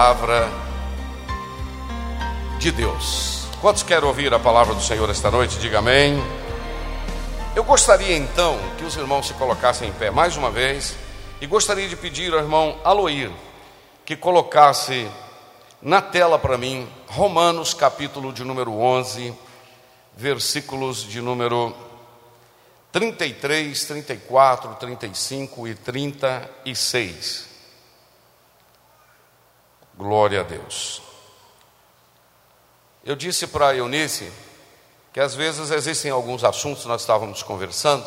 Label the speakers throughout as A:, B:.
A: Palavra de Deus. Quantos querem ouvir a palavra do Senhor esta noite? Diga amém. Eu gostaria então que os irmãos se colocassem em pé mais uma vez e gostaria de pedir ao irmão Aloir que colocasse na tela para mim Romanos capítulo de número 11, versículos de número 33, 34, 35 e 36. Glória a Deus. Eu disse para a Eunice que às vezes existem alguns assuntos, nós estávamos conversando,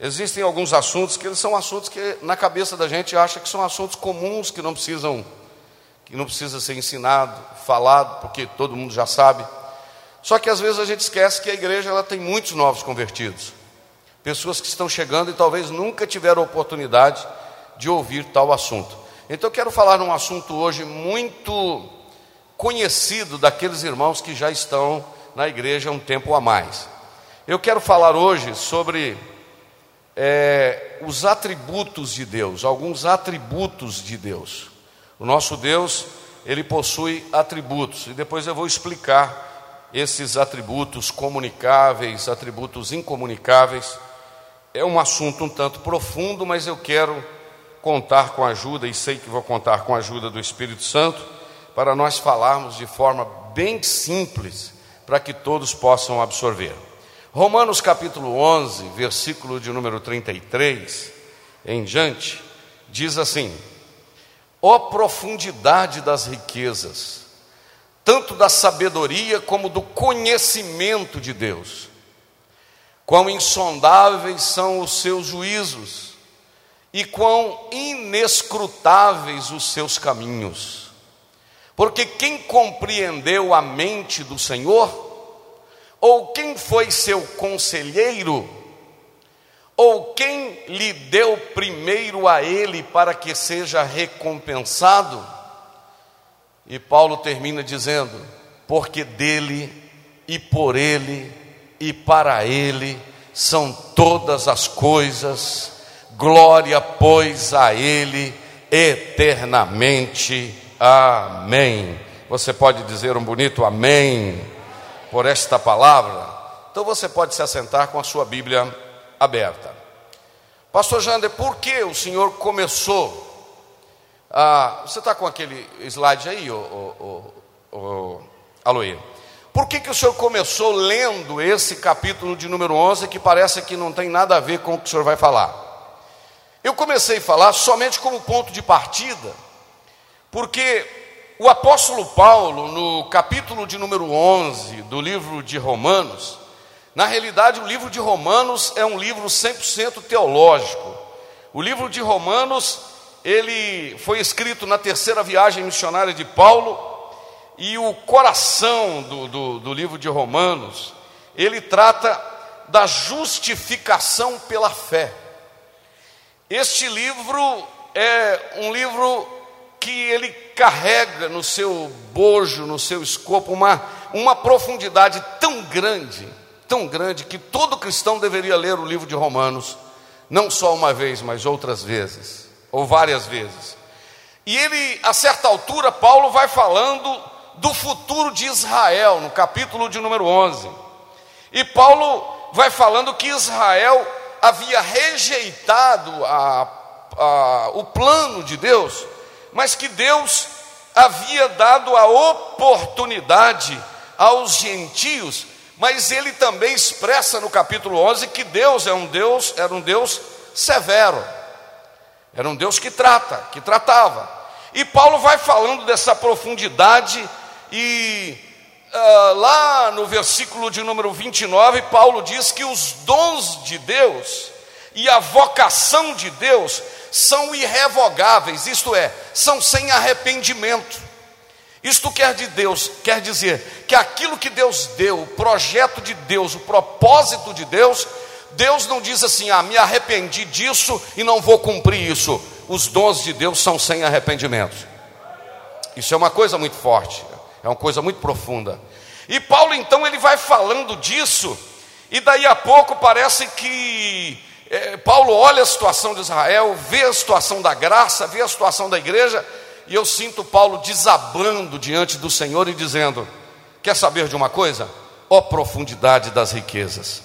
A: existem alguns assuntos que eles são assuntos que na cabeça da gente acha que são assuntos comuns, que não precisam, que não precisa ser ensinado, falado, porque todo mundo já sabe. Só que às vezes a gente esquece que a igreja ela tem muitos novos convertidos, pessoas que estão chegando e talvez nunca tiveram oportunidade de ouvir tal assunto. Então eu quero falar num assunto hoje muito conhecido daqueles irmãos que já estão na igreja um tempo a mais. Eu quero falar hoje sobre é, os atributos de Deus, alguns atributos de Deus. O nosso Deus, ele possui atributos, e depois eu vou explicar esses atributos comunicáveis, atributos incomunicáveis. É um assunto um tanto profundo, mas eu quero contar com a ajuda, e sei que vou contar com a ajuda do Espírito Santo, para nós falarmos de forma bem simples, para que todos possam absorver. Romanos capítulo 11, versículo de número 33 em diante, diz assim: Ó oh, profundidade das riquezas, tanto da sabedoria como do conhecimento de Deus, quão insondáveis são os seus juízos e quão inescrutáveis os seus caminhos. Porque quem compreendeu a mente do Senhor, ou quem foi seu conselheiro, ou quem lhe deu primeiro a ele para que seja recompensado? E Paulo termina dizendo: porque dele e por ele e para ele são todas as coisas glória, pois, a Ele eternamente. Amém. Você pode dizer um bonito amém por esta palavra? Então você pode se assentar com a sua Bíblia aberta. Pastor Jander, por que o senhor começou. Você está com aquele slide aí, o, o? Por que, que o senhor começou lendo esse capítulo de número 11 que parece que não tem nada a ver com o que o senhor vai falar? Eu comecei a falar somente como ponto de partida, porque o apóstolo Paulo, no capítulo de número 11 do livro de Romanos, na realidade o livro de Romanos é um livro 100% teológico. O livro de Romanos, ele foi escrito na terceira viagem missionária de Paulo, e o coração do, do, do livro de Romanos, ele trata da justificação pela fé. Este livro é um livro que ele carrega no seu bojo, no seu escopo, uma, uma profundidade tão grande, tão grande, que todo cristão deveria ler o livro de Romanos, não só uma vez, mas outras vezes, ou várias vezes. E ele, a certa altura, Paulo vai falando do futuro de Israel, no capítulo de número 11. E Paulo vai falando que Israel havia rejeitado a, a, o plano de Deus, mas que Deus havia dado a oportunidade aos gentios, mas ele também expressa no capítulo 11 que Deus é um Deus, era um Deus severo. Era um Deus que trata, que tratava. E Paulo vai falando dessa profundidade e uh, lá no versículo de número 29, Paulo diz que os dons de Deus e a vocação de Deus são irrevogáveis, isto é, são sem arrependimento. Isto quer de Deus, quer dizer que aquilo que Deus deu, o projeto de Deus, o propósito de Deus, Deus não diz assim: "Ah, me arrependi disso e não vou cumprir isso". Os dons de Deus são sem arrependimento. Isso é uma coisa muito forte, é uma coisa muito profunda. E Paulo então ele vai falando disso, e daí a pouco parece que é, Paulo olha a situação de Israel, vê a situação da graça, vê a situação da igreja, e eu sinto Paulo desabando diante do Senhor e dizendo: Quer saber de uma coisa? Ó oh, profundidade das riquezas,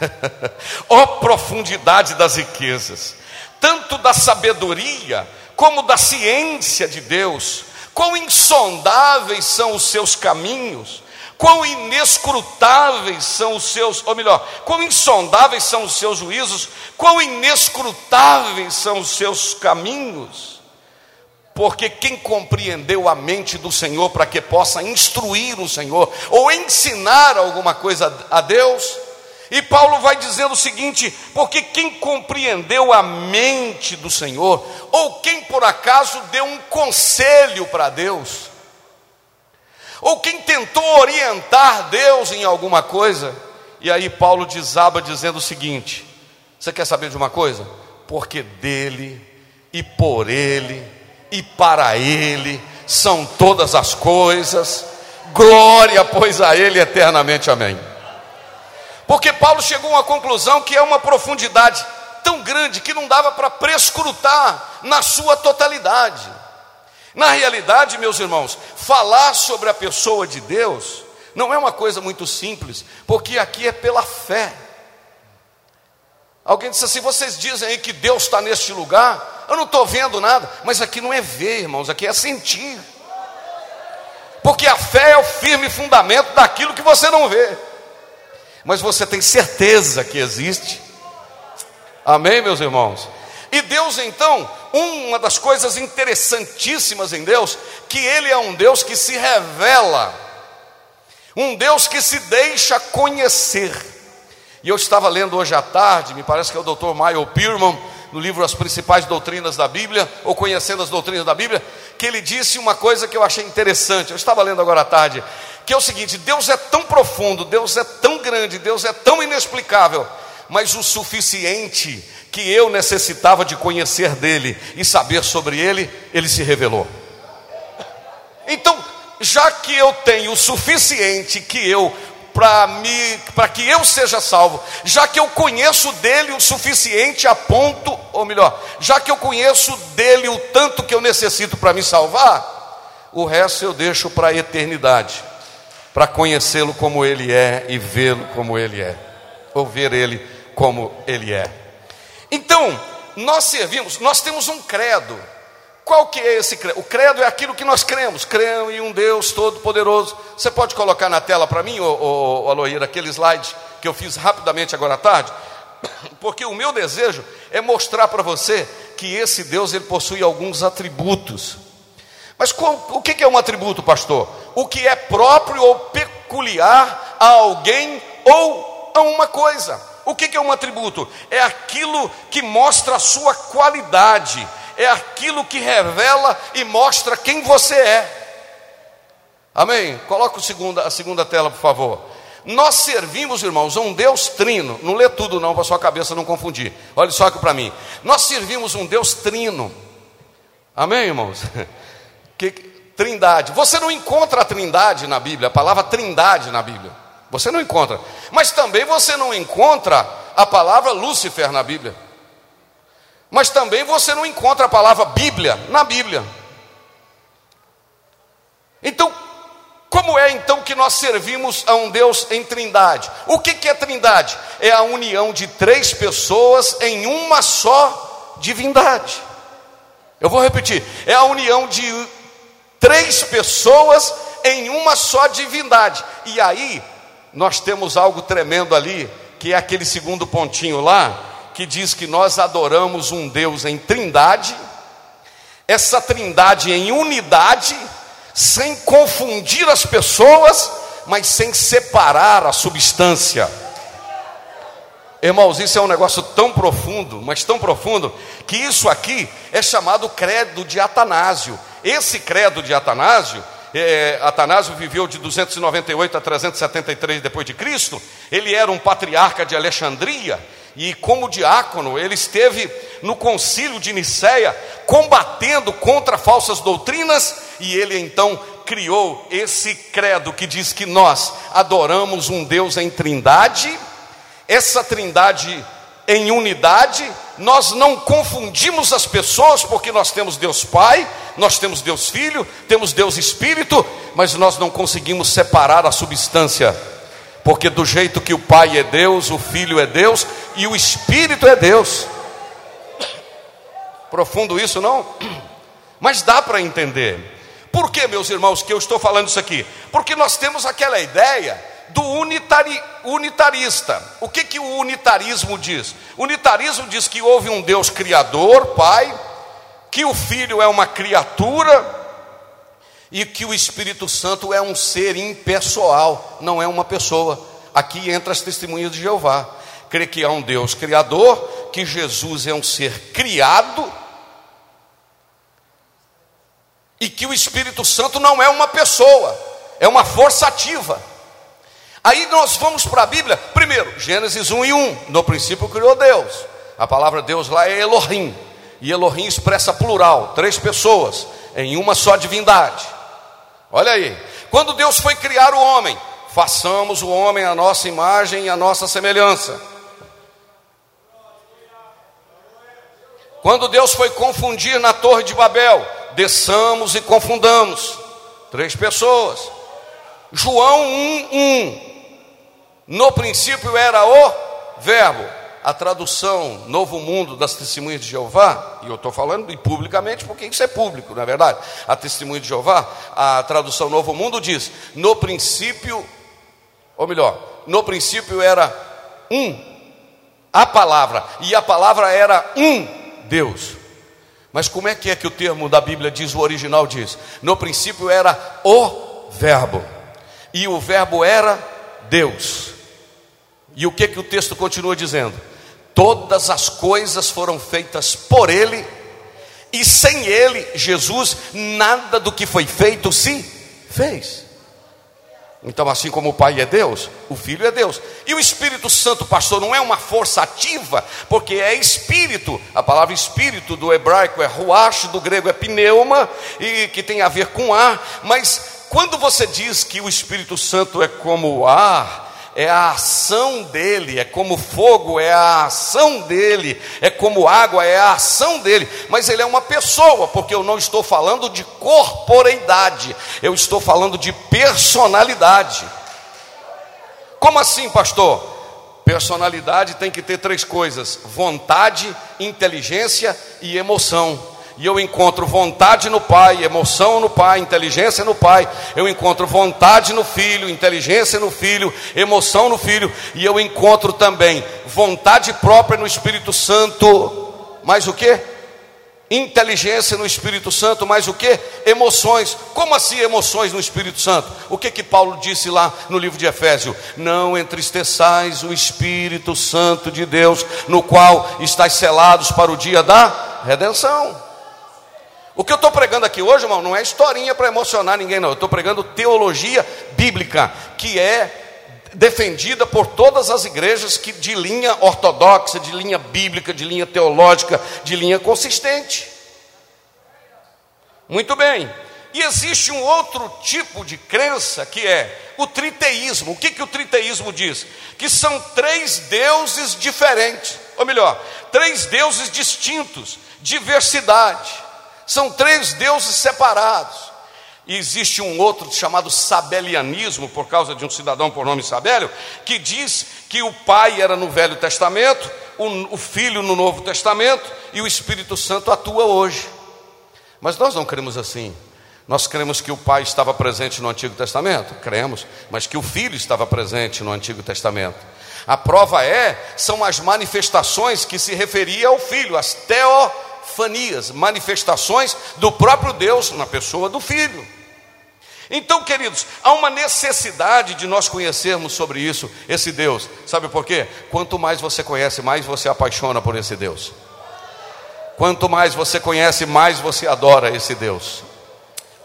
A: ó oh, profundidade das riquezas, tanto da sabedoria como da ciência de Deus, quão insondáveis são os seus caminhos, quão inescrutáveis são os seus, ou melhor, quão insondáveis são os seus juízos, quão inescrutáveis são os seus caminhos. Porque quem compreendeu a mente do Senhor para que possa instruir o Senhor ou ensinar alguma coisa a Deus, e Paulo vai dizendo o seguinte: porque quem compreendeu a mente do Senhor, ou quem por acaso deu um conselho para Deus, ou quem tentou orientar Deus em alguma coisa, e aí Paulo desaba dizendo o seguinte: Você quer saber de uma coisa? Porque dele e por ele e para ele são todas as coisas, glória, pois a ele eternamente, amém. Porque Paulo chegou a uma conclusão que é uma profundidade tão grande que não dava para prescrutar na sua totalidade. Na realidade, meus irmãos, falar sobre a pessoa de Deus não é uma coisa muito simples, porque aqui é pela fé. Alguém disse assim: vocês dizem aí que Deus está neste lugar, eu não estou vendo nada, mas aqui não é ver, irmãos, aqui é sentir. Porque a fé é o firme fundamento daquilo que você não vê, mas você tem certeza que existe. Amém, meus irmãos? E Deus então, uma das coisas interessantíssimas em Deus, que Ele é um Deus que se revela, um Deus que se deixa conhecer. E eu estava lendo hoje à tarde, me parece que é o Dr. Michael Pierman, no livro As Principais Doutrinas da Bíblia, ou Conhecendo as Doutrinas da Bíblia, que ele disse uma coisa que eu achei interessante. Eu estava lendo agora à tarde, que é o seguinte: Deus é tão profundo, Deus é tão grande, Deus é tão inexplicável, mas o suficiente que eu necessitava de conhecer dele e saber sobre ele, ele se revelou. Então, já que eu tenho o suficiente que eu para que eu seja salvo, já que eu conheço dele o suficiente a ponto, ou melhor, já que eu conheço dele o tanto que eu necessito para me salvar, o resto eu deixo para a eternidade, para conhecê-lo como ele é e vê-lo como ele é, ou ver ele como ele é. Então, nós servimos, nós temos um credo. Qual que é esse credo? O credo é aquilo que nós cremos. Creio em um Deus todo-poderoso. Você pode colocar na tela para mim, ô, aquele slide que eu fiz rapidamente agora à tarde? Porque o meu desejo é mostrar para você que esse Deus ele possui alguns atributos. Mas qual, o que é um atributo, pastor? O que é próprio ou peculiar a alguém ou a uma coisa. O que é um atributo? É aquilo que mostra a sua qualidade, é aquilo que revela e mostra quem você é. Amém? Coloca a segunda tela, por favor. Nós servimos, irmãos, a um Deus trino. Não lê tudo, não, para sua cabeça não confundir. Olha só aqui para mim. Nós servimos um Deus trino. Amém, irmãos? Que, trindade. Você não encontra a trindade na Bíblia, a palavra trindade na Bíblia. Você não encontra. Mas também você não encontra a palavra Lúcifer na Bíblia. Mas também você não encontra a palavra Bíblia na Bíblia. Então, como é então que nós servimos a um Deus em trindade? O que, que é trindade? É a união de três pessoas em uma só divindade. Eu vou repetir: é a união de três pessoas em uma só divindade. E aí, nós temos algo tremendo ali, que é aquele segundo pontinho lá, que diz que nós adoramos um Deus em trindade, essa trindade em unidade, sem confundir as pessoas, mas sem separar a substância. Irmãos, isso é um negócio tão profundo, mas tão profundo, que isso aqui é chamado credo de Atanásio. Esse credo de Atanásio, é, Atanásio viveu de 298 a 373 depois de Cristo. Ele era um patriarca de Alexandria e como diácono, ele esteve no concílio de Nicéia combatendo contra falsas doutrinas e ele então criou esse credo que diz que nós adoramos um Deus em Trindade essa trindade em unidade, nós não confundimos as pessoas, porque nós temos Deus Pai, nós temos Deus Filho, temos Deus Espírito, mas nós não conseguimos separar a substância, porque do jeito que o Pai é Deus, o Filho é Deus e o Espírito é Deus. Profundo isso, não? Mas dá para entender. Por que, meus irmãos, que eu estou falando isso aqui? Porque nós temos aquela ideia do unitari, unitarista. O que, que o unitarismo diz? Unitarismo diz que houve um Deus criador, Pai, que o Filho é uma criatura e que o Espírito Santo é um ser impessoal, não é uma pessoa. Aqui entra as testemunhas de Jeová. Crê que há um Deus criador, que Jesus é um ser criado e que o Espírito Santo não é uma pessoa, é uma força ativa. Aí nós vamos para a Bíblia, primeiro, Gênesis 1 e 1. No princípio criou Deus. A palavra Deus lá é Elohim. E Elohim expressa plural, três pessoas, em uma só divindade. Olha aí. Quando Deus foi criar o homem, façamos o homem à nossa imagem e à nossa semelhança. Quando Deus foi confundir na Torre de Babel, desçamos e confundamos. Três pessoas. João 1, 1. No princípio era o Verbo. A tradução Novo Mundo das Testemunhas de Jeová, e eu estou falando e publicamente porque isso é público, não é verdade? A Testemunha de Jeová, a tradução Novo Mundo diz: no princípio, ou melhor, no princípio era um, a palavra, e a palavra era um Deus. Mas como é que é que o termo da Bíblia diz, o original diz? No princípio era o Verbo, e o Verbo era Deus. E o que que o texto continua dizendo? Todas as coisas foram feitas por ele, e sem ele, Jesus, nada do que foi feito se fez. Então, assim como o Pai é Deus, o Filho é Deus. E o Espírito Santo, pastor, não é uma força ativa, porque é espírito. A palavra espírito do hebraico é ruach, do grego é pneuma, e que tem a ver com ar. Mas quando você diz que o Espírito Santo é como ar, é a ação dele, é como fogo, é a ação dele, é como água, é a ação dele, mas ele é uma pessoa, porque eu não estou falando de corporeidade, eu estou falando de personalidade. Como assim, pastor? Personalidade tem que ter três coisas: vontade, inteligência e emoção e eu encontro vontade no Pai, emoção no Pai, inteligência no Pai, eu encontro vontade no Filho, inteligência no Filho, emoção no Filho, e eu encontro também vontade própria no Espírito Santo, mais o que? Inteligência no Espírito Santo, mais o que? Emoções. Como assim emoções no Espírito Santo? O que que Paulo disse lá no livro de Efésio? Não entristeçais o Espírito Santo de Deus, no qual estáis selados para o dia da redenção. O que eu estou pregando aqui hoje, irmão, não é historinha para emocionar ninguém, não. Eu estou pregando teologia bíblica, que é defendida por todas as igrejas que de linha ortodoxa, de linha bíblica, de linha teológica, de linha consistente. Muito bem. E existe um outro tipo de crença que é o triteísmo. O que, que o triteísmo diz? Que são três deuses diferentes, ou melhor, três deuses distintos, diversidade. São três deuses separados. E existe um outro chamado sabelianismo, por causa de um cidadão por nome Sabélio, que diz que o Pai era no Velho Testamento, o, Filho no Novo Testamento e o Espírito Santo atua hoje. Mas nós não cremos assim. Nós cremos que o Pai estava presente no Antigo Testamento? Cremos, mas que o Filho estava presente no Antigo Testamento. A prova é, são as manifestações que se referia ao Filho, as teofanias, manifestações do próprio Deus na pessoa do Filho. Então, queridos, há uma necessidade de nós conhecermos sobre isso, esse Deus. Sabe por quê? Quanto mais você conhece, mais você apaixona por esse Deus. Quanto mais você conhece, mais você adora esse Deus.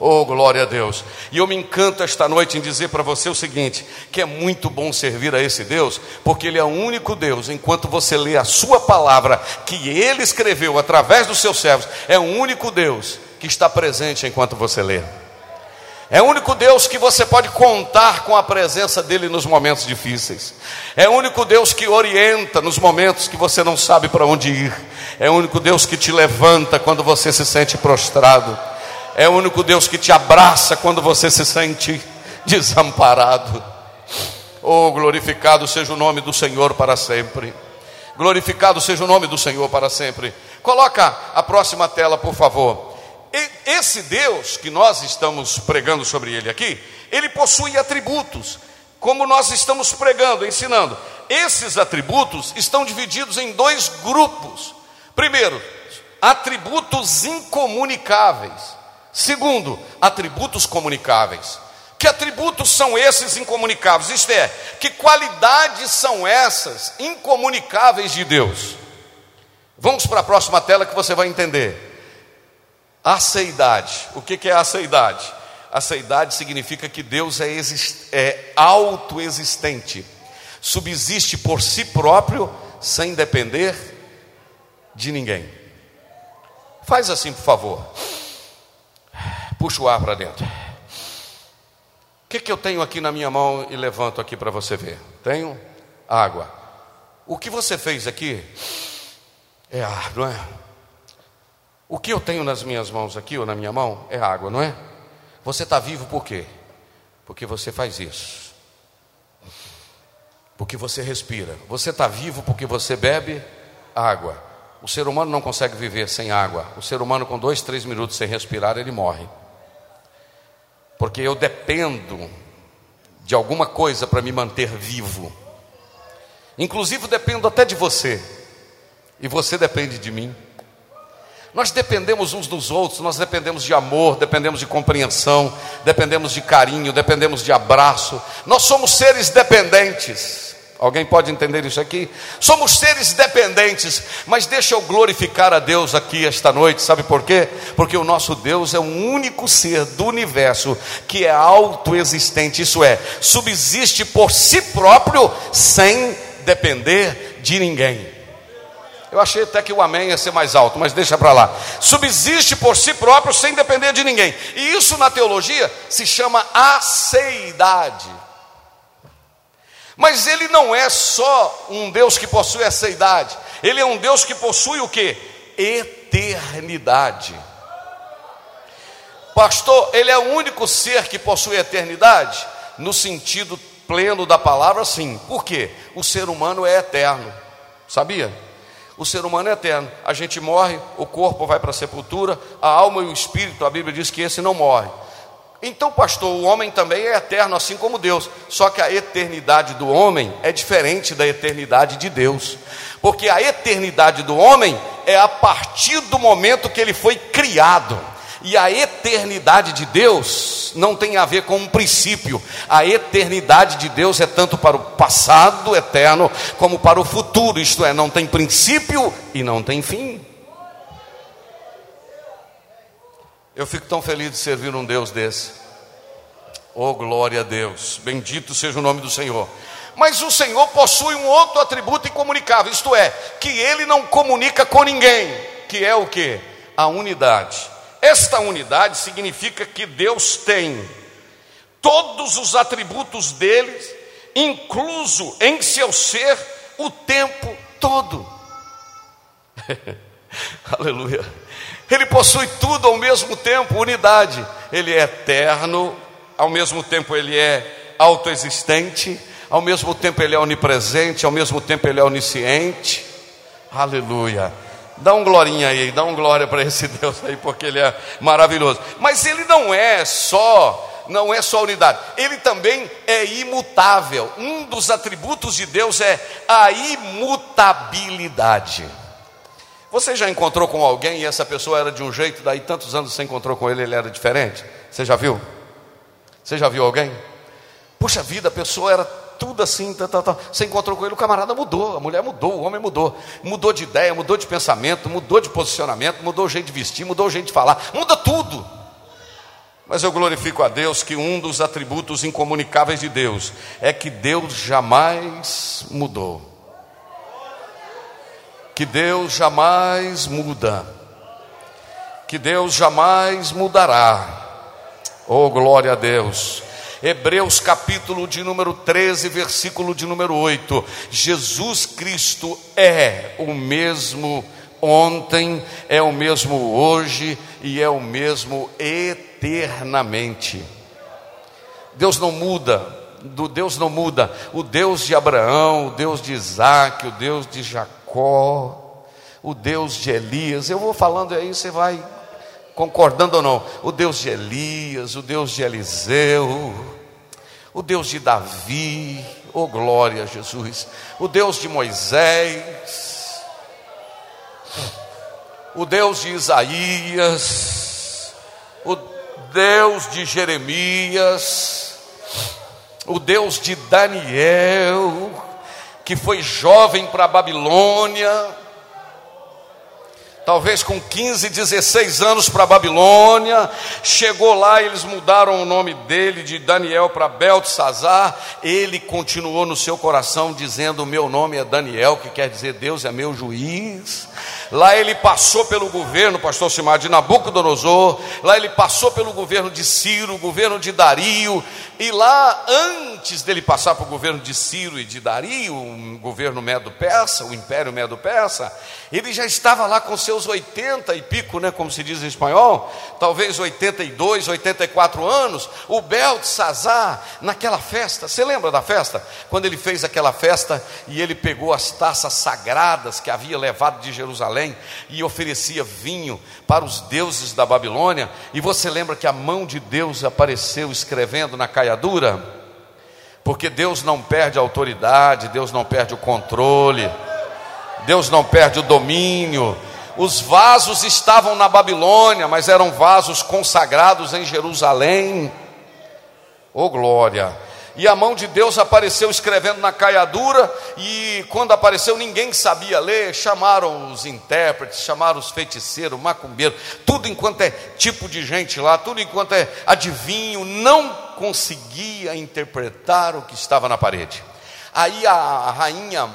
A: Oh, glória a Deus. E eu me encanto esta noite em dizer para você o seguinte: que é muito bom servir a esse Deus, porque Ele é o único Deus, enquanto você lê a Sua palavra, que Ele escreveu através dos seus servos, é o único Deus que está presente enquanto você lê. É o único Deus que você pode contar com a presença dEle nos momentos difíceis. É o único Deus que orienta nos momentos que você não sabe para onde ir. É o único Deus que te levanta quando você se sente prostrado. É o único Deus que te abraça quando você se sente desamparado. Oh, glorificado seja o nome do Senhor para sempre. Glorificado seja o nome do Senhor para sempre. Coloca a próxima tela, por favor. Esse Deus que nós estamos pregando sobre ele aqui, ele possui atributos, como nós estamos pregando, ensinando. Esses atributos estão divididos em dois grupos. Primeiro, atributos incomunicáveis. Segundo, atributos comunicáveis. Que atributos são esses incomunicáveis? Isto é, que qualidades são essas incomunicáveis de Deus? Vamos para a próxima tela que você vai entender. Aceidade. O que é aceidade? Aceidade significa que Deus é, é autoexistente, subsiste por si próprio, sem depender de ninguém. Faz assim, por favor. Puxa o ar para dentro. O que, que eu tenho aqui na minha mão e levanto aqui para você ver? Tenho água. O que você fez aqui é ar, não é? O que eu tenho nas minhas mãos aqui, ou na minha mão, é água, não é? Você está vivo por quê? Porque você faz isso. Porque você respira. Você está vivo porque você bebe água. O ser humano não consegue viver sem água. O ser humano, com dois, três minutos sem respirar, ele morre. Porque eu dependo de alguma coisa para me manter vivo. Inclusive, dependo até de você. E você depende de mim. Nós dependemos uns dos outros, nós dependemos de amor, dependemos de compreensão, dependemos de carinho, dependemos de abraço. Nós somos seres dependentes. Alguém pode entender isso aqui? Somos seres dependentes, mas deixa eu glorificar a Deus aqui esta noite, sabe por quê? Porque o nosso Deus é o único ser do universo que é autoexistente, isso é, subsiste por si próprio sem depender de ninguém. Eu achei até que o amém ia ser mais alto, mas deixa para lá. Subsiste por si próprio sem depender de ninguém. E isso na teologia se chama aceidade. Mas ele não é só um Deus que possui aceidade. Ele é um Deus que possui o que? Eternidade. Pastor, ele é o único ser que possui eternidade? No sentido pleno da palavra, sim. Por quê? O ser humano é eterno. Sabia? O ser humano é eterno. A gente morre, o corpo vai para a sepultura, a alma e o espírito, a Bíblia diz que esse não morre. Então, pastor, o homem também é eterno, assim como Deus. Só que a eternidade do homem é diferente da eternidade de Deus. Porque a eternidade do homem é a partir do momento que ele foi criado. E a eternidade de Deus não tem a ver com um princípio. A eternidade de Deus é tanto para o passado eterno como para o futuro, isto é, não tem princípio e não tem fim. Eu fico tão feliz de servir um Deus desse. Oh, glória a Deus. Bendito seja o nome do Senhor. Mas o Senhor possui um outro atributo incomunicável, isto é, que ele não comunica com ninguém, que é o que? A unidade. Esta unidade significa que Deus tem todos os atributos dele, incluso em seu ser, o tempo todo. Aleluia. Ele possui tudo ao mesmo tempo, unidade. Ele é eterno, ao mesmo tempo ele é autoexistente, ao mesmo tempo ele é onipresente, ao mesmo tempo ele é onisciente. Aleluia. Dá um glorinha aí, dá um glória para esse Deus aí, porque ele é maravilhoso. Mas ele não é só não é só unidade, ele também é imutável. Um dos atributos de Deus é a imutabilidade. Você já encontrou com alguém e essa pessoa era de um jeito, daí tantos anos você encontrou com ele, ele era diferente? Você já viu? Você já viu alguém? Puxa vida, a pessoa era tudo assim, tá, tá, tá. você encontrou com ele, o camarada mudou, a mulher mudou, o homem mudou, mudou de ideia, mudou de pensamento, mudou de posicionamento, mudou o jeito de vestir, mudou o jeito de falar, muda tudo. Mas eu glorifico a Deus que um dos atributos incomunicáveis de Deus é que Deus jamais mudou. Que Deus jamais muda. Que Deus jamais mudará. Oh, glória a Deus. Hebreus capítulo de número 13, versículo de número 8. Jesus Cristo é o mesmo ontem, é o mesmo hoje e é o mesmo eternamente. Deus não muda, do Deus não muda. O Deus de Abraão, o Deus de Isaac, o Deus de Jacó, o Deus de Elias. Eu vou falando aí, você vai concordando ou não. O Deus de Elias, o Deus de Eliseu, o Deus de Davi, oh glória a Jesus, o Deus de Moisés o Deus de Isaías, o Deus de Jeremias, o Deus de Daniel, que foi jovem para a Babilônia, talvez com 15, 16 anos para a Babilônia, chegou lá, eles mudaram o nome dele de Daniel para Beltesazar, ele continuou no seu coração dizendo: Meu nome é Daniel, que quer dizer Deus é meu juiz. Lá ele passou pelo governo, pastor Simar, de Nabucodonosor. Lá ele passou pelo governo de Ciro, governo de Dario. E lá, antes dele passar para o governo de Ciro e de Dario, um governo medo-persa, o império medo-persa, ele já estava lá com seus 80 e pico, né, como se diz em espanhol, talvez 82, 84 anos. O Beltesazar, naquela festa, você lembra da festa? Quando ele fez aquela festa e ele pegou as taças sagradas que havia levado de Jerusalém Jerusalém e oferecia vinho para os deuses da Babilônia. E você lembra que a mão de Deus apareceu escrevendo na caiadura? Porque Deus não perde a autoridade, Deus não perde o controle, Deus não perde o domínio. Os vasos estavam na Babilônia, mas eram vasos consagrados em Jerusalém. Oh glória! E a mão de Deus apareceu escrevendo na caiadura, e quando apareceu ninguém sabia ler, chamaram os intérpretes, chamaram os feiticeiros, macumbeiros, tudo enquanto é tipo de gente lá, tudo enquanto é adivinho, não conseguia interpretar o que estava na parede. Aí a rainha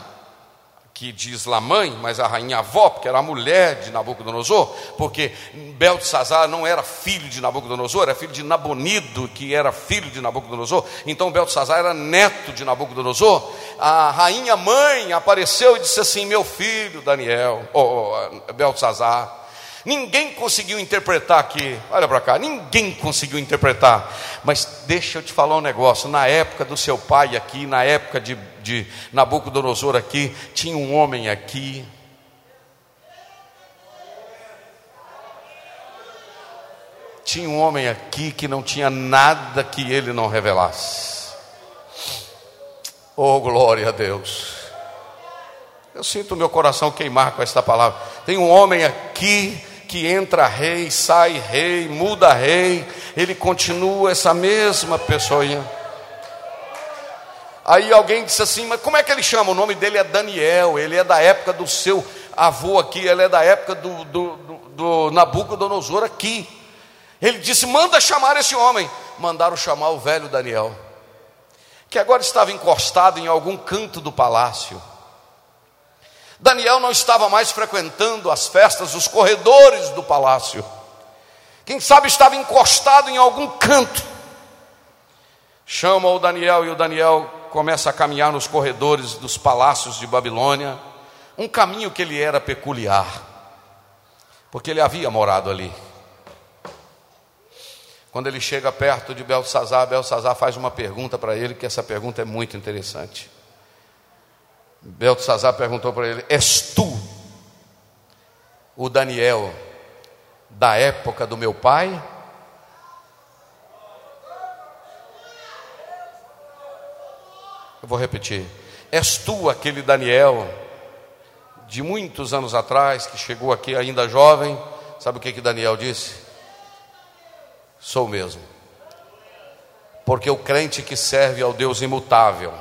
A: que diz lá mãe, mas a rainha avó, porque era a mulher de Nabucodonosor, porque Beltesazar não era filho de Nabucodonosor, era filho de Nabonido, que era filho de Nabucodonosor, então Beltesazar era neto de Nabucodonosor. A rainha mãe apareceu e disse assim: Meu filho Daniel, oh, Beltesazar, Ninguém conseguiu interpretar aqui, olha para cá, ninguém conseguiu interpretar. Mas deixa eu te falar um negócio: na época do seu pai aqui, na época de, de Nabucodonosor aqui, tinha um homem aqui. Tinha um homem aqui que não tinha nada que ele não revelasse. Oh, glória a Deus. Eu sinto meu coração queimar com esta palavra. Tem um homem aqui que entra rei, sai rei, muda rei, ele continua essa mesma pessoa. Aí alguém disse assim: Mas como é que ele chama? O nome dele é Daniel, ele é da época do seu avô aqui, ele é da época do, do, do, do Nabucodonosor aqui. Ele disse: Manda chamar esse homem. Mandaram chamar o velho Daniel, que agora estava encostado em algum canto do palácio. Daniel não estava mais frequentando as festas, os corredores do palácio. Quem sabe estava encostado em algum canto. Chama o Daniel e o Daniel começa a caminhar nos corredores dos palácios de Babilônia, um caminho que ele era peculiar. porque ele havia morado ali. Quando ele chega perto de Belsazar, Belsazar faz uma pergunta para ele, que essa pergunta é muito interessante. Belsazar perguntou para ele: És tu o Daniel da época do meu pai? Eu vou repetir. És tu aquele Daniel de muitos anos atrás que chegou aqui ainda jovem? Sabe o que que Daniel disse? Sou mesmo. Porque o crente que serve ao Deus imutável,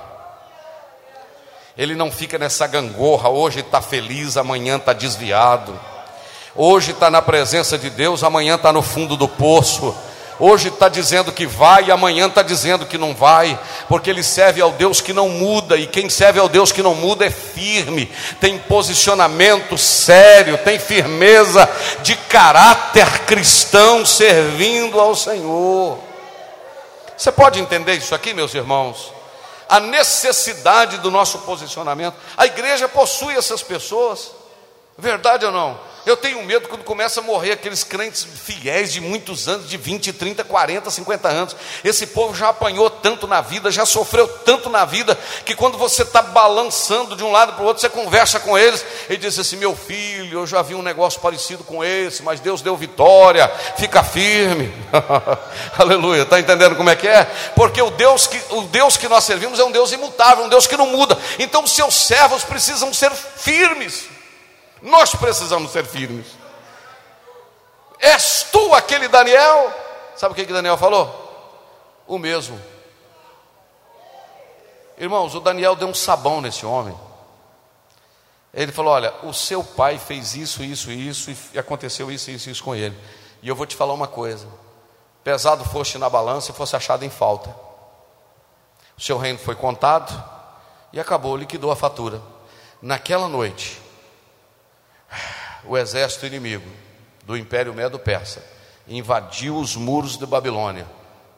A: ele não fica nessa gangorra, hoje está feliz, amanhã está desviado, hoje está na presença de Deus, amanhã está no fundo do poço. Hoje está dizendo que vai e amanhã está dizendo que não vai, porque ele serve ao Deus que não muda, e quem serve ao Deus que não muda é firme, tem posicionamento sério, tem firmeza de caráter cristão servindo ao Senhor. Você pode entender isso aqui, meus irmãos? A necessidade do nosso posicionamento. A igreja possui essas pessoas, verdade ou não? Eu tenho medo quando começa a morrer aqueles crentes fiéis de muitos anos, de 20, 30, 40, 50 anos. Esse povo já apanhou tanto na vida, já sofreu tanto na vida, que quando você está balançando de um lado para o outro, você conversa com eles e diz assim: Meu filho, eu já vi um negócio parecido com esse, mas Deus deu vitória, fica firme. Aleluia, está entendendo como é que é? Porque o Deus, que, o Deus que nós servimos é um Deus imutável, um Deus que não muda. Então, seus servos precisam ser firmes. Nós precisamos ser firmes. És tu aquele Daniel? Sabe o que, que Daniel falou? O mesmo. Irmãos, o Daniel deu um sabão nesse homem. Ele falou: Olha, o seu pai fez isso, isso, isso, e aconteceu isso, isso, isso com ele. E eu vou te falar uma coisa: pesado foste na balança e fosse achado em falta. O seu reino foi contado e acabou, liquidou a fatura. Naquela noite, o exército inimigo do Império Medo-Persa invadiu os muros de Babilônia.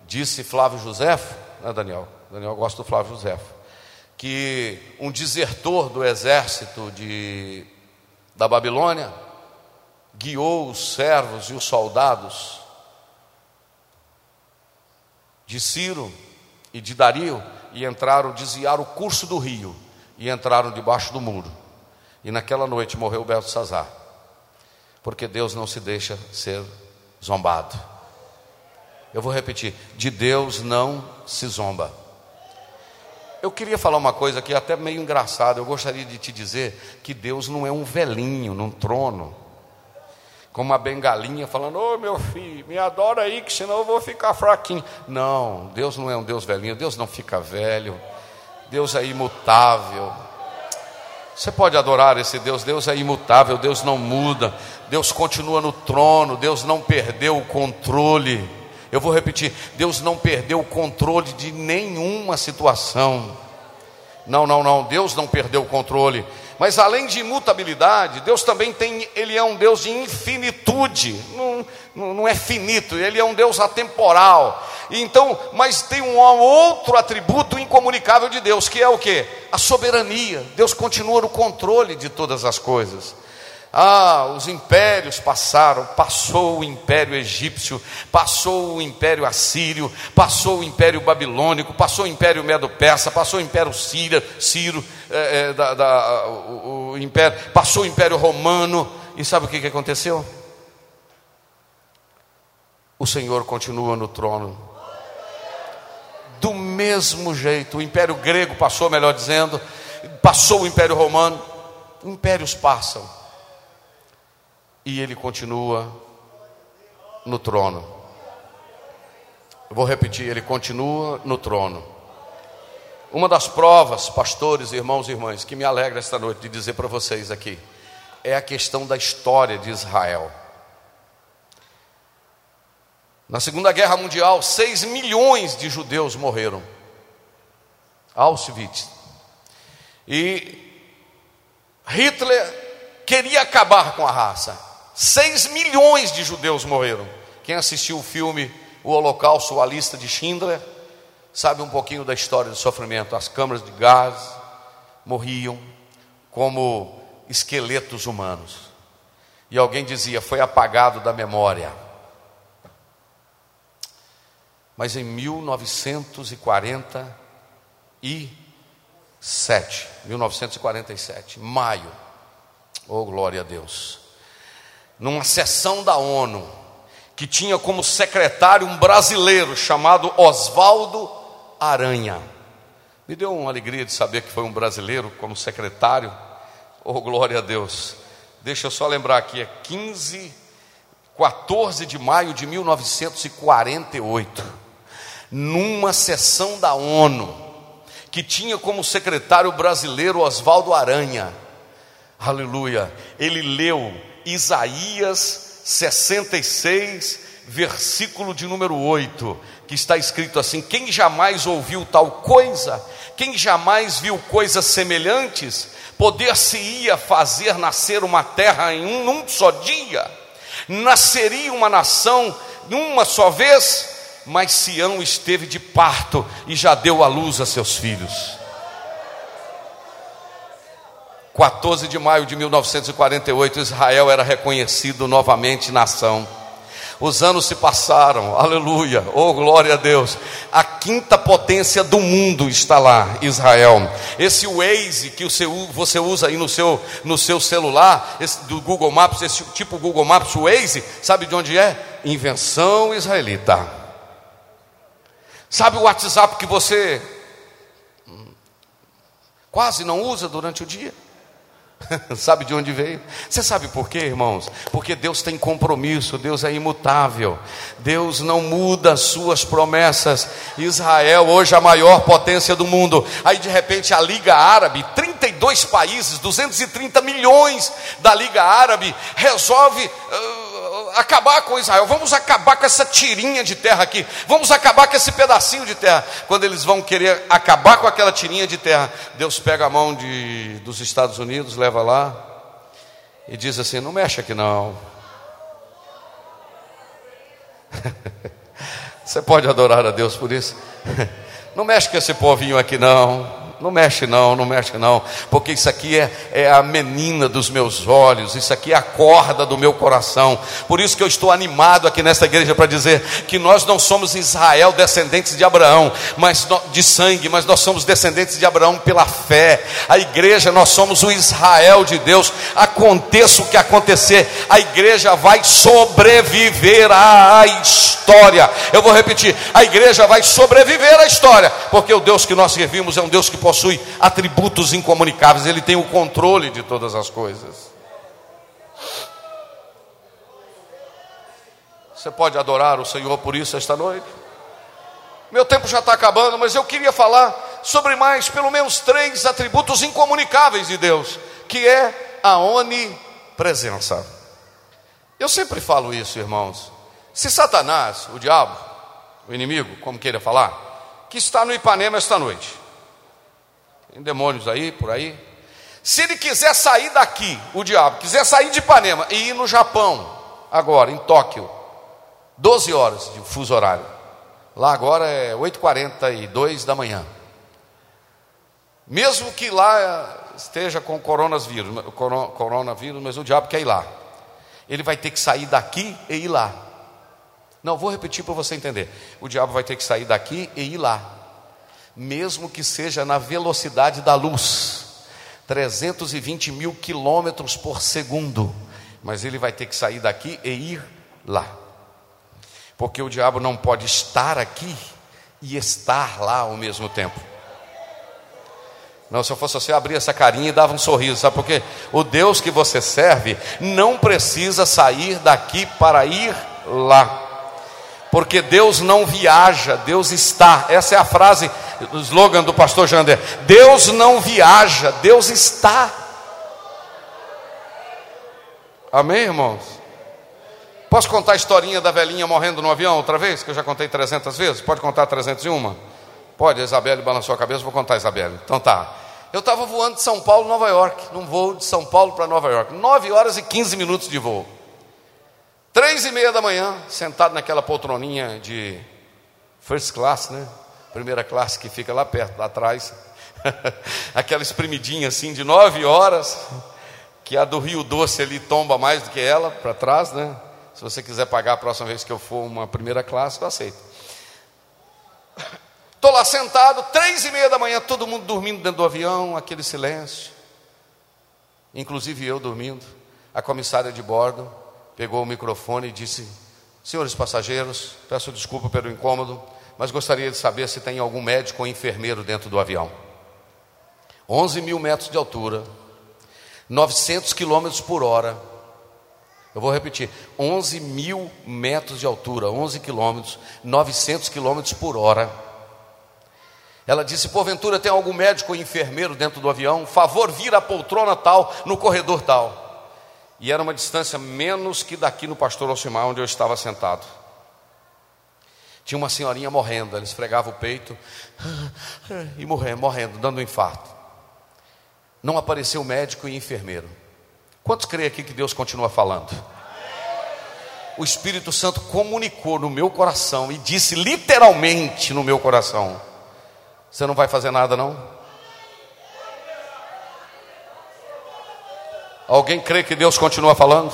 A: Disse Flávio Josefo, né, Daniel? Daniel gosta do Flávio Josefo, que um desertor do exército de, da Babilônia guiou os servos e os soldados de Ciro e de Dario e entraram, desviaram o curso do rio e entraram debaixo do muro. E naquela noite morreu Belsazar porque Deus não se deixa ser zombado. Eu vou repetir: de Deus não se zomba. Eu queria falar uma coisa aqui, até meio engraçada. Eu gostaria de te dizer que Deus não é um velhinho num trono, com uma bengalinha falando: Ô oh, meu filho, me adora aí, que senão eu vou ficar fraquinho. Não, Deus não é um Deus velhinho, Deus não fica velho, Deus é imutável. Você pode adorar esse Deus, Deus é imutável, Deus não muda, Deus continua no trono, Deus não perdeu o controle. Eu vou repetir: Deus não perdeu o controle de nenhuma situação. Não, não, não, Deus não perdeu o controle. Mas além de imutabilidade, Deus também tem, Ele é um Deus de infinitude, não, não, é finito, Ele é um Deus atemporal. Então, mas tem um outro atributo incomunicável de Deus, que é o que? A soberania. Deus continua no controle de todas as coisas. Ah, os impérios passaram, passou o império egípcio, passou o império assírio, passou o império babilônico, passou o império medo-persa, passou o império sírio, Ciro, é, é, da, da, o, o, império, passou o império romano, e sabe o que, que aconteceu? O Senhor continua no trono, do mesmo jeito, o império grego passou, melhor dizendo, passou o império romano, impérios passam, e ele continua no trono. Eu vou repetir, ele continua no trono. Uma das provas, pastores, irmãos e irmãs, que me alegra esta noite de dizer para vocês aqui, é a questão da história de Israel. Na Segunda Guerra Mundial, 6 milhões de judeus morreram. Auschwitz. E Hitler queria acabar com a raça. 6 milhões de judeus morreram. Quem assistiu o filme O Holocausto, a lista de Schindler, sabe um pouquinho da história do sofrimento. As câmaras de gás morriam como esqueletos humanos. E alguém dizia: foi apagado da memória. Mas em 1947, 1947, maio, oh glória a Deus, numa sessão da ONU, que tinha como secretário um brasileiro chamado Oswaldo Aranha. Me deu uma alegria de saber que foi um brasileiro como secretário. Oh, glória a Deus. Deixa eu só lembrar aqui, é 15, 14 de maio de 1948, numa sessão da ONU, que tinha como secretário brasileiro Oswaldo Aranha. Aleluia. Ele leu Isaías 66, versículo de número 8, que está escrito assim: Quem jamais ouviu tal coisa? Quem jamais viu coisas semelhantes? Poder-se-ia fazer nascer uma terra em um só dia? Nasceria uma nação numa só vez? Mas Sião esteve de parto e já deu à luz a seus filhos. 14 de maio de 1948, Israel era reconhecido novamente nação. Os anos se passaram, aleluia, oh glória a Deus. A quinta potência do mundo está lá, Israel. Esse Waze que você usa aí no seu, no seu celular, esse do Google Maps, esse tipo Google Maps, Waze, sabe de onde é? Invenção israelita. Sabe o WhatsApp que você hum, quase não usa durante o dia? sabe de onde veio? Você sabe por quê, irmãos? Porque Deus tem compromisso, Deus é imutável, Deus não muda as suas promessas. Israel, hoje a maior potência do mundo, aí de repente a Liga Árabe, 32 países, 230 milhões da Liga Árabe, resolve. Uh, acabar com Israel, vamos acabar com essa tirinha de terra aqui, vamos acabar com esse pedacinho de terra. Quando eles vão querer acabar com aquela tirinha de terra, Deus pega a mão de, dos Estados Unidos, leva lá e diz assim: não mexe aqui não. Você pode adorar a Deus por isso? Não mexe com esse povinho aqui não não mexe não, não mexe não, porque isso aqui é, é a menina dos meus olhos, isso aqui é a corda do meu coração. Por isso que eu estou animado aqui nesta igreja para dizer que nós não somos Israel descendentes de Abraão, mas de sangue, mas nós somos descendentes de Abraão pela fé. A igreja, nós somos o Israel de Deus. Aconteça o que acontecer, a igreja vai sobreviver à história. Eu vou repetir: a igreja vai sobreviver à história, porque o Deus que nós servimos é um Deus que possui atributos incomunicáveis, ele tem o controle de todas as coisas. Você pode adorar o Senhor por isso esta noite? Meu tempo já está acabando, mas eu queria falar sobre mais, pelo menos três atributos incomunicáveis de Deus, que é a onipresença. Eu sempre falo isso, irmãos. Se Satanás, o diabo, o inimigo, como queira falar, que está no Ipanema esta noite, tem demônios aí, por aí. Se ele quiser sair daqui, o diabo, quiser sair de Ipanema e ir no Japão, agora, em Tóquio, 12 horas de fuso horário. Lá agora é 8h42 da manhã. Mesmo que lá esteja com coronavírus, coronavírus, mas o diabo quer ir lá. Ele vai ter que sair daqui e ir lá. Não, vou repetir para você entender. O diabo vai ter que sair daqui e ir lá mesmo que seja na velocidade da luz 320 mil quilômetros por segundo, mas ele vai ter que sair daqui e ir lá, porque o diabo não pode estar aqui e estar lá ao mesmo tempo. Não, se eu fosse você, abrir essa carinha e dava um sorriso, sabe por quê? O Deus que você serve não precisa sair daqui para ir lá porque Deus não viaja, Deus está. Essa é a frase, o slogan do pastor Jander: Deus não viaja, Deus está. Amém, irmãos? Posso contar a historinha da velhinha morrendo no avião outra vez? Que eu já contei 300 vezes? Pode contar 301? Pode, a Isabelle balançou a cabeça, vou contar a Isabelle. Então tá. Eu estava voando de São Paulo, Nova York, num voo de São Paulo para Nova York. 9 horas e 15 minutos de voo. Três e meia da manhã, sentado naquela poltroninha de first class, né? Primeira classe que fica lá perto, lá atrás. Aquela espremidinha assim de nove horas. que a do Rio Doce ali tomba mais do que ela, para trás, né? Se você quiser pagar a próxima vez que eu for uma primeira classe, eu aceito. Estou lá sentado, três e meia da manhã, todo mundo dormindo dentro do avião, aquele silêncio. Inclusive eu dormindo. A comissária de bordo pegou o microfone e disse: Senhores passageiros, peço desculpa pelo incômodo, mas gostaria de saber se tem algum médico ou enfermeiro dentro do avião. 11 mil metros de altura, 900 quilômetros por hora. Eu vou repetir: 11 mil metros de altura, 11 quilômetros, 900 quilômetros por hora. Ela disse: porventura tem algum médico ou enfermeiro dentro do avião? Favor vir à poltrona tal, no corredor tal. E era uma distância menos que daqui no Pastor Alcimar, onde eu estava sentado. Tinha uma senhorinha morrendo, ela esfregava o peito e morrendo, morrendo, dando um infarto. Não apareceu médico e enfermeiro. Quantos creem aqui que Deus continua falando? O Espírito Santo comunicou no meu coração e disse literalmente no meu coração: Você não vai fazer nada, não? Alguém crê que Deus continua falando?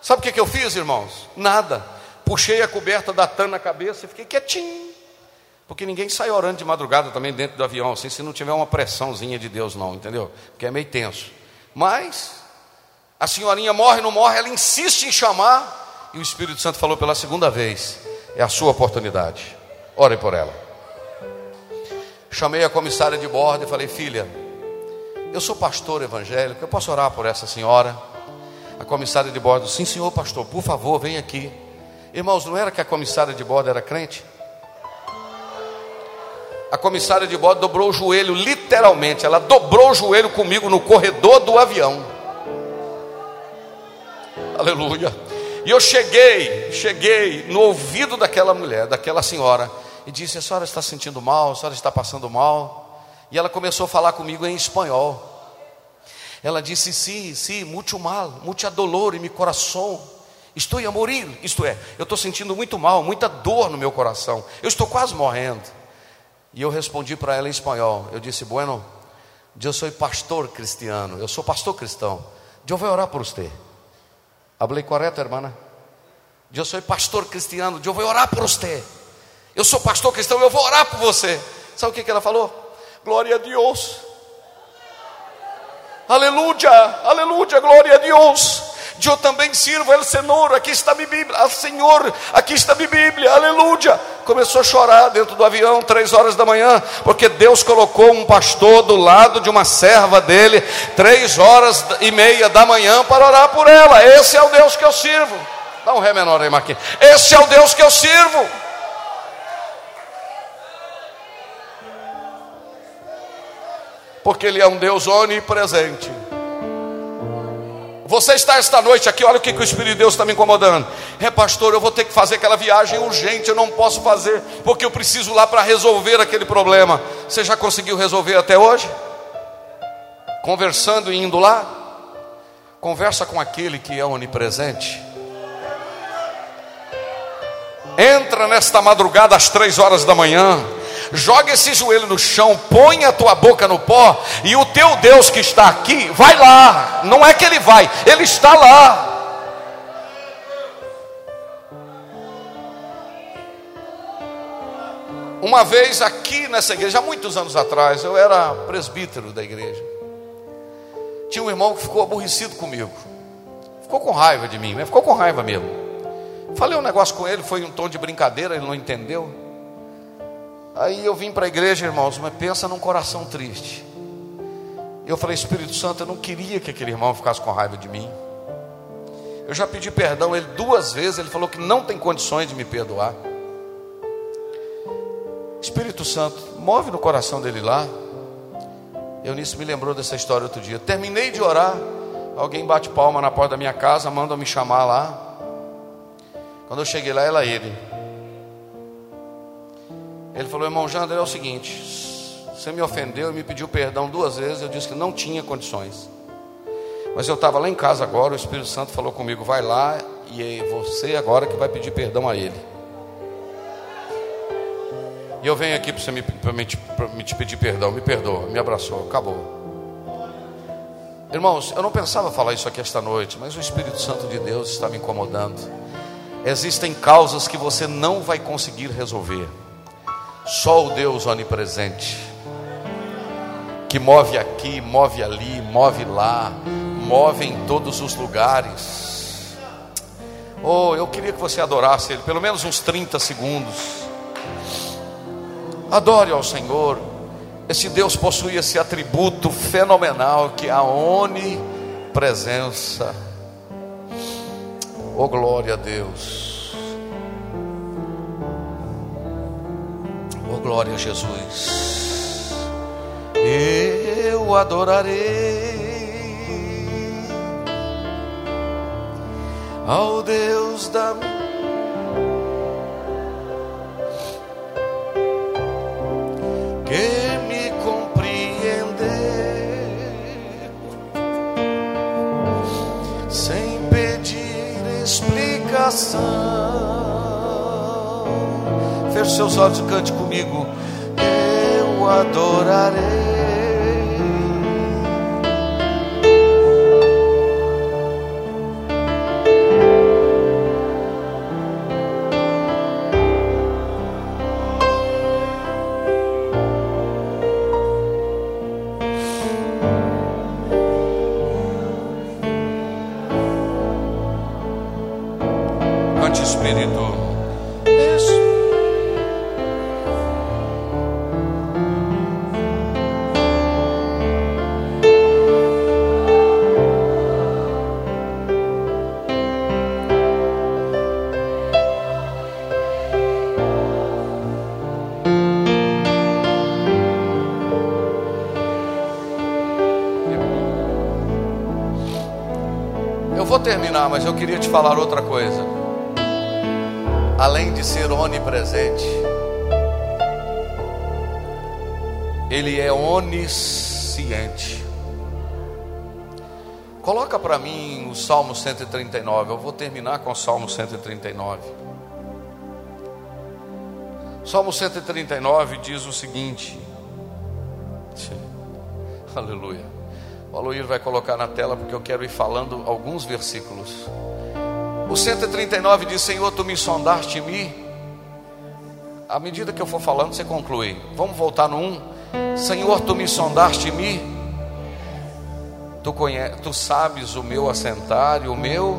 A: Sabe o que, eu fiz, irmãos? Nada. Puxei a coberta da TAN na cabeça e fiquei quietinho. Porque ninguém sai orando de madrugada também dentro do avião, assim, se não tiver uma pressãozinha de Deus, não, entendeu? Porque é meio tenso. Mas, a senhorinha morre, não morre, ela insiste em chamar, e o Espírito Santo falou pela segunda vez: é a sua oportunidade, ore por ela. Chamei a comissária de bordo e falei: filha, eu sou pastor evangélico, eu posso orar por essa senhora? A comissária de bordo, sim, senhor pastor, por favor, vem aqui. Irmãos, não era que a comissária de bordo era crente? A comissária de bordo dobrou o joelho, literalmente, ela dobrou o joelho comigo no corredor do avião. Aleluia. E eu cheguei, cheguei no ouvido daquela mulher, daquela senhora, e disse: A senhora está sentindo mal, a senhora está passando mal. E ela começou a falar comigo em espanhol. Ela disse: Sim, sim, muito mal, muito dolor em meu coração. Estou a morir, isto é, eu estou sentindo muito mal, muita dor no meu coração. Eu estou quase morrendo. E eu respondi para ela em espanhol. Eu disse: Bueno, eu sou pastor cristiano, eu sou pastor cristão. Eu vou orar por você. Hablei correto, irmã? Eu sou pastor cristiano, eu vou orar por você. Eu sou pastor cristão, eu vou orar por você. Sabe o que ela falou? Glória a Deus. Aleluia, aleluia, glória a Deus. Eu também sirvo El Senhor, aqui está minha Bíblia, ah, Senhor, aqui está minha Bíblia, aleluia. Começou a chorar dentro do avião, três horas da manhã, porque Deus colocou um pastor do lado de uma serva dele, três horas e meia da manhã, para orar por ela. Esse é o Deus que eu sirvo. Dá um ré menor aí, Marquinhos. Esse é o Deus que eu sirvo. Porque Ele é um Deus onipresente. Você está esta noite aqui, olha o que, que o Espírito de Deus está me incomodando. É, pastor, eu vou ter que fazer aquela viagem urgente, eu não posso fazer, porque eu preciso lá para resolver aquele problema. Você já conseguiu resolver até hoje? Conversando e indo lá? Conversa com aquele que é onipresente. Entra nesta madrugada às três horas da manhã joga esse joelho no chão, põe a tua boca no pó, e o teu Deus que está aqui, vai lá. Não é que ele vai, ele está lá. Uma vez aqui nessa igreja, há muitos anos atrás, eu era presbítero da igreja. Tinha um irmão que ficou aborrecido comigo. Ficou com raiva de mim, mas ficou com raiva mesmo. Falei um negócio com ele, foi um tom de brincadeira, ele não entendeu. Aí eu vim para a igreja, irmãos, mas pensa num coração triste. Eu falei, Espírito Santo, eu não queria que aquele irmão ficasse com raiva de mim. Eu já pedi perdão ele duas vezes, ele falou que não tem condições de me perdoar. Espírito Santo, move no coração dele lá. Eunice me lembrou dessa história outro dia. Terminei de orar, alguém bate palma na porta da minha casa, manda me chamar lá. Quando eu cheguei lá, era ele. Ele falou: Irmão Jander, é o seguinte: você me ofendeu e me pediu perdão duas vezes. Eu disse que não tinha condições. Mas eu estava lá em casa agora. O Espírito Santo falou comigo: Vai lá e é você agora que vai pedir perdão a Ele. E eu venho aqui para me, me, me te pedir perdão. Me perdoa, me abraçou, acabou. Irmãos, eu não pensava falar isso aqui esta noite, mas o Espírito Santo de Deus está me incomodando. Existem causas que você não vai conseguir resolver. Só o Deus onipresente, que move aqui, move ali, move lá, move em todos os lugares. Oh, eu queria que você adorasse Ele, pelo menos uns 30 segundos. Adore ao Senhor. Esse Deus possui esse atributo fenomenal que é a onipresença. Oh glória a Deus. Oh glória a Jesus. Eu adorarei ao Deus da que me compreender sem pedir explicação. Feche seus olhos e cante comigo. Eu adorarei. Cante Espírito. Mas eu queria te falar outra coisa. Além de ser onipresente, Ele é onisciente. Coloca para mim o Salmo 139. Eu vou terminar com o Salmo 139. Salmo 139 diz o seguinte: Aleluia. O Aloir vai colocar na tela porque eu quero ir falando alguns versículos. O 139 diz: Senhor, tu me sondaste mim. À medida que eu for falando, você conclui. Vamos voltar no 1. Senhor, tu me sondaste mim. Tu, conhe... tu sabes o meu assentar e o meu.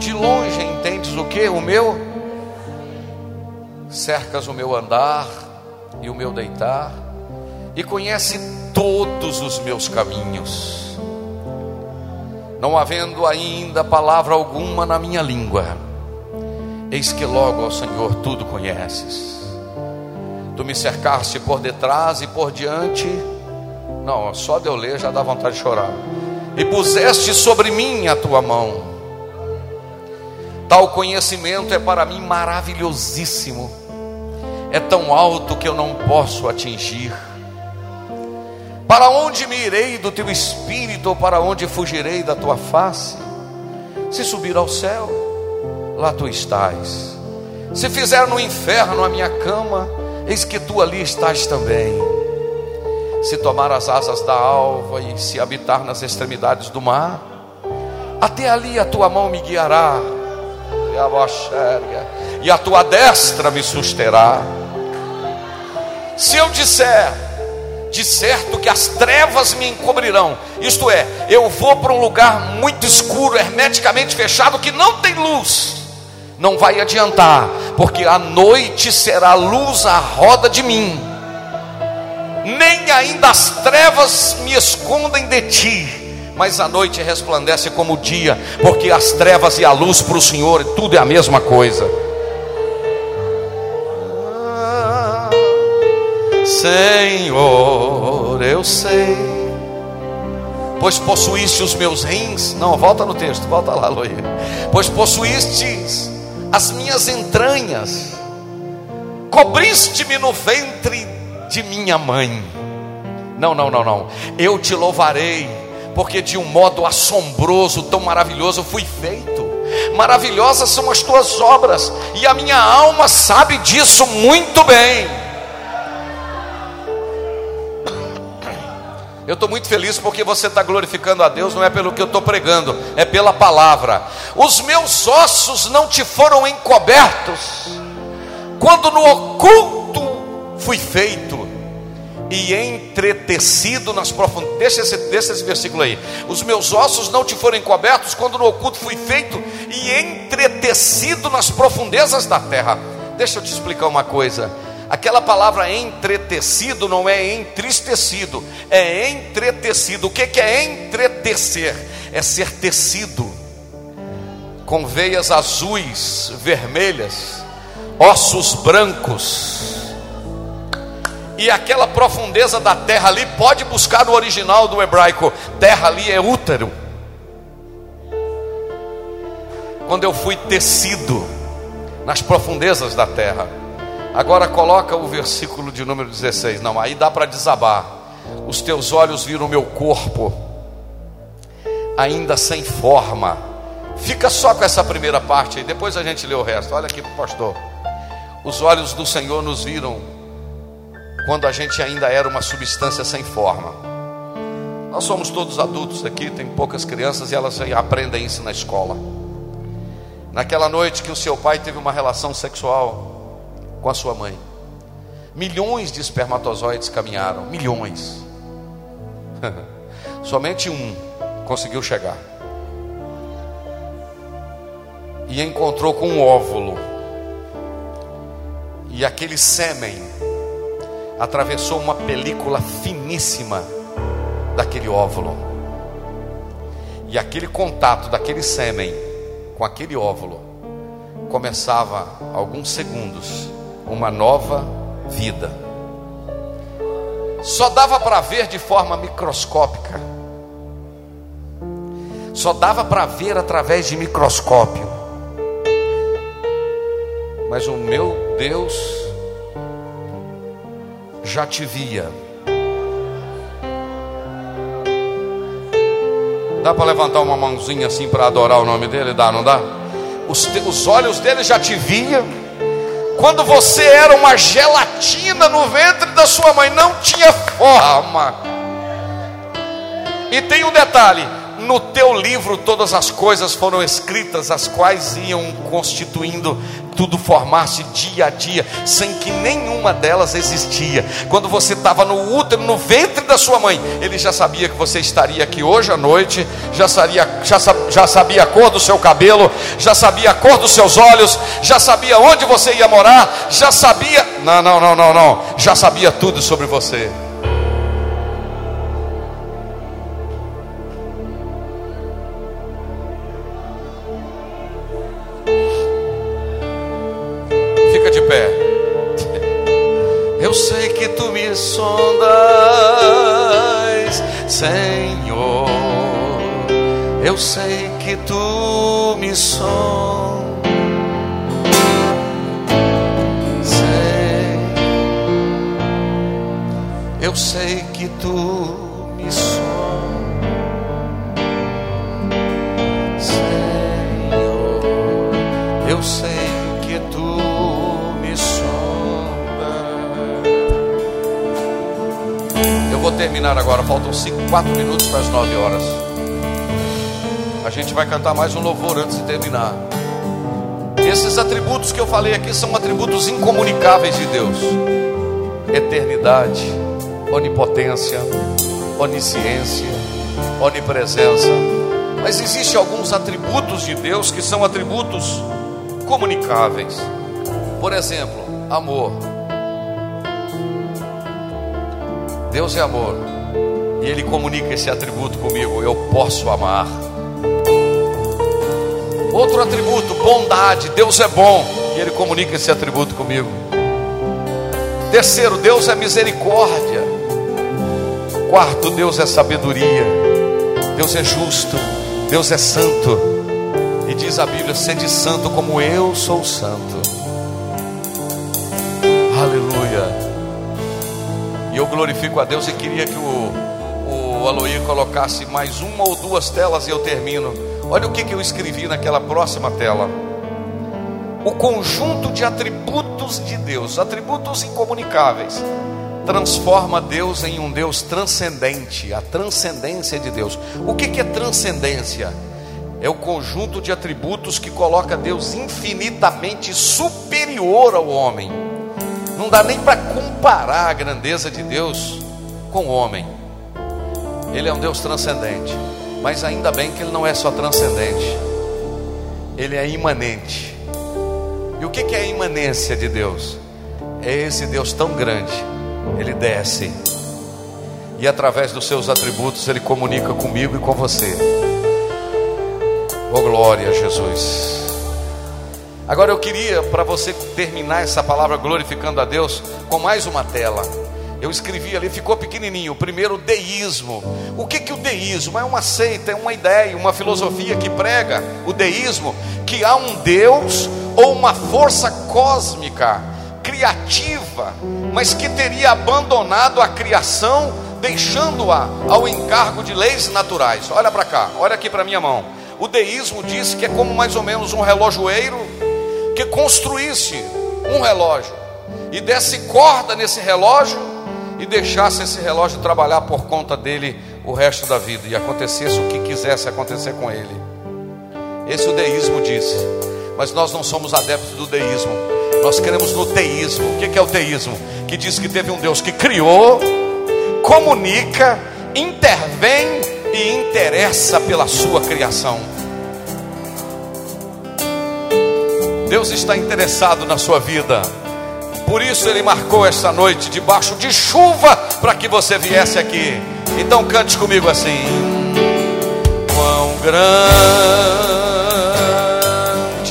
A: De longe entendes o que? O meu. Cercas o meu andar e o meu deitar. E conhece todos os meus caminhos. Não havendo ainda palavra alguma na minha língua, eis que logo, ó Senhor, tudo conheces. Tu me cercaste por detrás e por diante. Não, só de eu ler já dá vontade de chorar. E puseste sobre mim a tua mão. Tal conhecimento é para mim maravilhosíssimo. É tão alto que eu não posso atingir. Para onde me irei do teu espírito, ou para onde fugirei da tua face? Se subir ao céu, lá tu estás. Se fizer no inferno a minha cama, eis que tu ali estás também. Se tomar as asas da alva e se habitar nas extremidades do mar, até ali a tua mão me guiará, e a tua destra me susterá. Se eu disser, de certo que as trevas me encobrirão. Isto é, eu vou para um lugar muito escuro, hermeticamente fechado, que não tem luz. Não vai adiantar, porque a noite será luz à roda de mim. Nem ainda as trevas me escondem de ti, mas a noite resplandece como o dia, porque as trevas e a luz para o Senhor, tudo é a mesma coisa. Senhor, eu sei, pois possuíste os meus rins. Não, volta no texto, volta lá, Loí. Pois possuíste as minhas entranhas, cobriste-me no ventre de minha mãe. Não, não, não, não. Eu te louvarei, porque de um modo assombroso, tão maravilhoso fui feito. Maravilhosas são as tuas obras, e a minha alma sabe disso muito bem. Eu estou muito feliz porque você está glorificando a Deus, não é pelo que eu estou pregando, é pela palavra. Os meus ossos não te foram encobertos, quando no oculto fui feito e entretecido nas profundezas. Deixa esse, deixa esse versículo aí. Os meus ossos não te foram encobertos, quando no oculto fui feito e entretecido nas profundezas da terra. Deixa eu te explicar uma coisa. Aquela palavra entretecido não é entristecido, é entretecido. O que é entretecer? É ser tecido com veias azuis, vermelhas, ossos brancos. E aquela profundeza da terra ali, pode buscar no original do hebraico: terra ali é útero. Quando eu fui tecido nas profundezas da terra. Agora coloca o versículo de número 16. Não, aí dá para desabar. Os teus olhos viram o meu corpo, ainda sem forma. Fica só com essa primeira parte aí, depois a gente lê o resto. Olha aqui para o pastor. Os olhos do Senhor nos viram quando a gente ainda era uma substância sem forma. Nós somos todos adultos aqui, tem poucas crianças e elas aprendem isso na escola. Naquela noite que o seu pai teve uma relação sexual com a sua mãe. Milhões de espermatozoides caminharam, milhões. Somente um conseguiu chegar. E encontrou com um óvulo. E aquele sêmen atravessou uma película finíssima daquele óvulo. E aquele contato daquele sêmen com aquele óvulo começava alguns segundos uma nova vida. Só dava para ver de forma microscópica. Só dava para ver através de microscópio. Mas o meu Deus já te via. Dá para levantar uma mãozinha assim para adorar o nome dele? Dá, não dá? Os, os olhos dele já te viam quando você era uma gelatina no ventre da sua mãe, não tinha forma. E tem um detalhe: no teu livro todas as coisas foram escritas, as quais iam constituindo tudo formasse dia a dia, sem que nenhuma delas existia. Quando você estava no útero, no ventre da sua mãe, ele já sabia que você estaria aqui hoje à noite, já sabia, já, já sabia a cor do seu cabelo, já sabia a cor dos seus olhos, já sabia onde você ia morar, já sabia. Não, não, não, não, não. Já sabia tudo sobre você.
B: Eu sei que tu me sondas, Senhor. Eu sei que tu vou terminar agora, faltam 5, 4 minutos para as 9 horas. A gente vai cantar mais um louvor antes de terminar. Esses atributos que eu falei aqui são atributos incomunicáveis de Deus: eternidade, onipotência, onisciência, onipresença. Mas existem alguns atributos de Deus que são atributos comunicáveis. Por exemplo, amor. Deus é amor. E Ele comunica esse atributo comigo. Eu posso amar. Outro atributo, bondade. Deus é bom. E Ele comunica esse atributo comigo. Terceiro, Deus é misericórdia. Quarto, Deus é sabedoria. Deus é justo. Deus é santo. E diz a Bíblia: sede santo como eu sou santo. Aleluia. E eu glorifico a Deus e queria que o, o Aloir colocasse mais uma ou duas telas e eu termino. Olha o que, que eu escrevi naquela próxima tela. O conjunto de atributos de Deus, atributos incomunicáveis,
A: transforma Deus em um Deus transcendente, a transcendência de Deus. O que é transcendência? É o conjunto de atributos que coloca Deus infinitamente superior ao homem. Não dá nem para comparar a grandeza de Deus com o homem. Ele é um Deus transcendente, mas ainda bem que ele não é só transcendente, ele é imanente. E o que é a imanência de Deus? É esse Deus tão grande ele desce e através dos seus atributos ele comunica comigo e com você. Oh glória a Jesus. Agora eu queria para você terminar essa palavra glorificando a Deus com mais uma tela. Eu escrevi ali, ficou pequenininho. Primeiro, deísmo. O que que o deísmo é uma seita, é uma ideia, uma filosofia que prega o deísmo que há um Deus ou uma força cósmica criativa, mas que teria abandonado a criação, deixando-a ao encargo de leis naturais. Olha para cá, olha aqui para minha mão. O deísmo diz que é como mais ou menos um relojoeiro que construísse um relógio e desse corda nesse relógio e deixasse esse relógio trabalhar por conta dele o resto da vida e acontecesse o que quisesse acontecer com ele. Esse o deísmo disse. Mas nós não somos adeptos do deísmo. Nós queremos no teísmo. O que é o teísmo? Que diz que teve um Deus que criou, comunica, intervém e interessa pela sua criação. Deus está interessado na sua vida. Por isso ele marcou esta noite debaixo de chuva para que você viesse aqui. Então cante comigo assim: Quão grande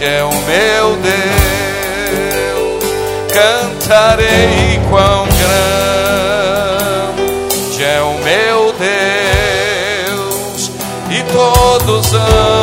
A: é o meu Deus cantarei quão grande é o meu Deus, e todos hão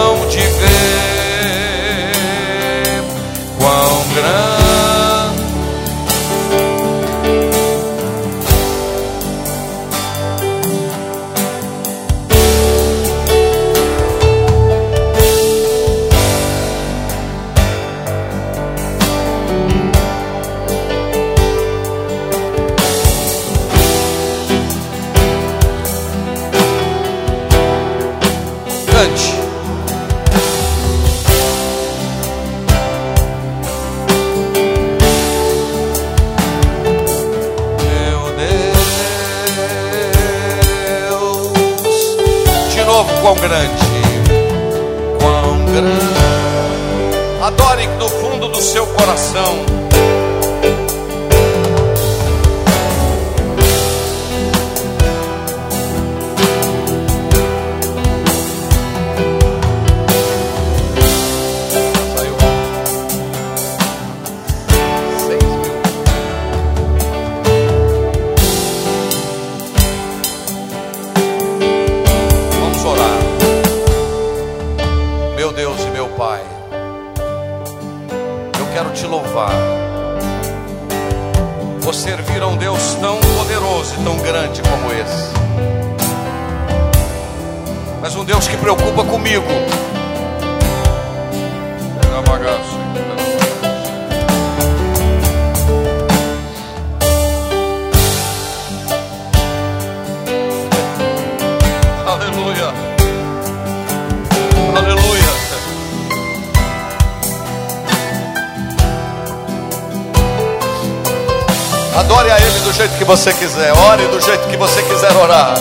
A: você quiser, ore do jeito que você quiser orar.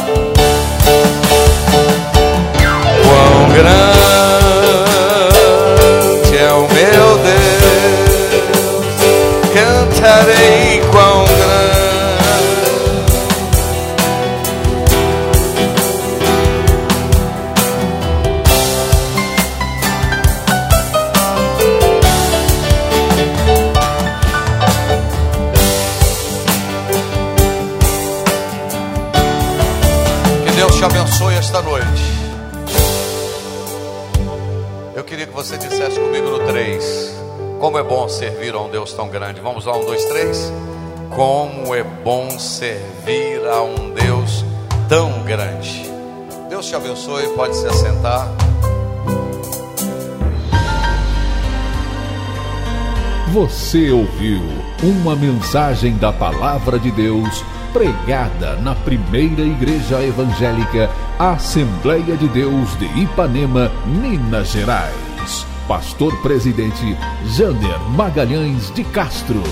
A: Quão grande um Deus tão grande. Vamos lá, um, dois, três. Como é bom servir a um Deus tão grande. Deus te abençoe, pode se assentar.
C: Você ouviu uma mensagem da Palavra de Deus pregada na primeira Igreja Evangélica Assembleia de Deus de Ipanema, Minas Gerais. Pastor Presidente Jander Magalhães de Castro.